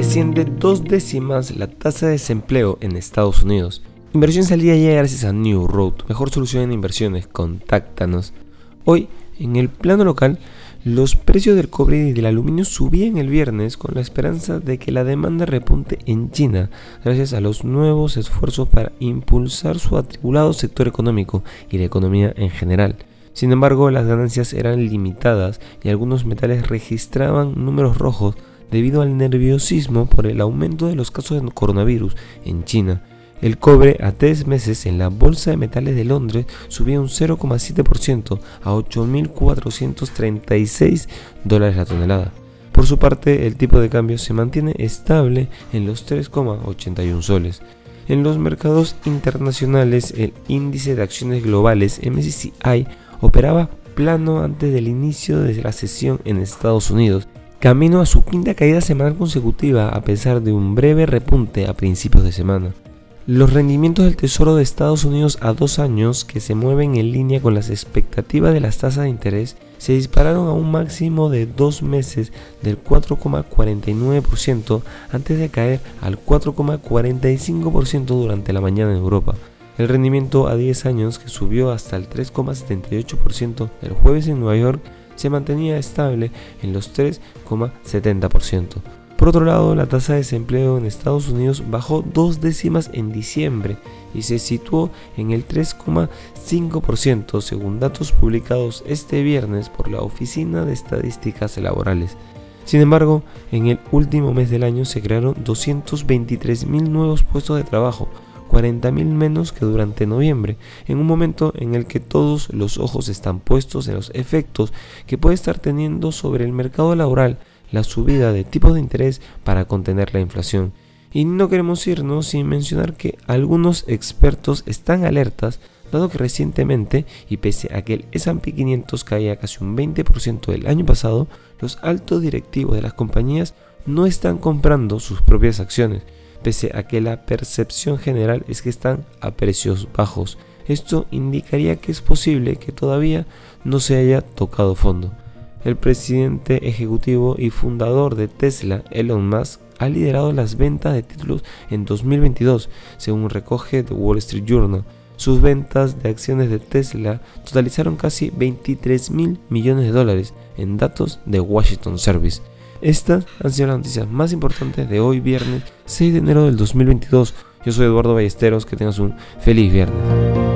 desciende dos décimas la tasa de desempleo en Estados Unidos. Inversión salida ya gracias a New Road, mejor solución en inversiones, contáctanos. Hoy, en el plano local, los precios del cobre y del aluminio subían el viernes con la esperanza de que la demanda repunte en China gracias a los nuevos esfuerzos para impulsar su atribulado sector económico y la economía en general. Sin embargo, las ganancias eran limitadas y algunos metales registraban números rojos debido al nerviosismo por el aumento de los casos de coronavirus en China. El cobre a tres meses en la Bolsa de Metales de Londres subía un 0,7% a 8.436 dólares la tonelada. Por su parte, el tipo de cambio se mantiene estable en los 3,81 soles. En los mercados internacionales, el índice de acciones globales MSCI operaba plano antes del inicio de la sesión en Estados Unidos, camino a su quinta caída semanal consecutiva a pesar de un breve repunte a principios de semana. Los rendimientos del Tesoro de Estados Unidos a dos años, que se mueven en línea con las expectativas de las tasas de interés, se dispararon a un máximo de dos meses del 4,49% antes de caer al 4,45% durante la mañana en Europa. El rendimiento a 10 años, que subió hasta el 3,78% el jueves en Nueva York, se mantenía estable en los 3,70%. Por otro lado, la tasa de desempleo en Estados Unidos bajó dos décimas en diciembre y se situó en el 3,5% según datos publicados este viernes por la Oficina de Estadísticas Laborales. Sin embargo, en el último mes del año se crearon 223.000 nuevos puestos de trabajo, 40.000 menos que durante noviembre, en un momento en el que todos los ojos están puestos en los efectos que puede estar teniendo sobre el mercado laboral la subida de tipos de interés para contener la inflación. Y no queremos irnos sin mencionar que algunos expertos están alertas, dado que recientemente, y pese a que el S&P 500 caía casi un 20% del año pasado, los altos directivos de las compañías no están comprando sus propias acciones, pese a que la percepción general es que están a precios bajos. Esto indicaría que es posible que todavía no se haya tocado fondo. El presidente ejecutivo y fundador de Tesla, Elon Musk, ha liderado las ventas de títulos en 2022, según recoge The Wall Street Journal. Sus ventas de acciones de Tesla totalizaron casi 23 mil millones de dólares en datos de Washington Service. Estas han sido las noticias más importantes de hoy viernes 6 de enero del 2022. Yo soy Eduardo Ballesteros, que tengas un feliz viernes.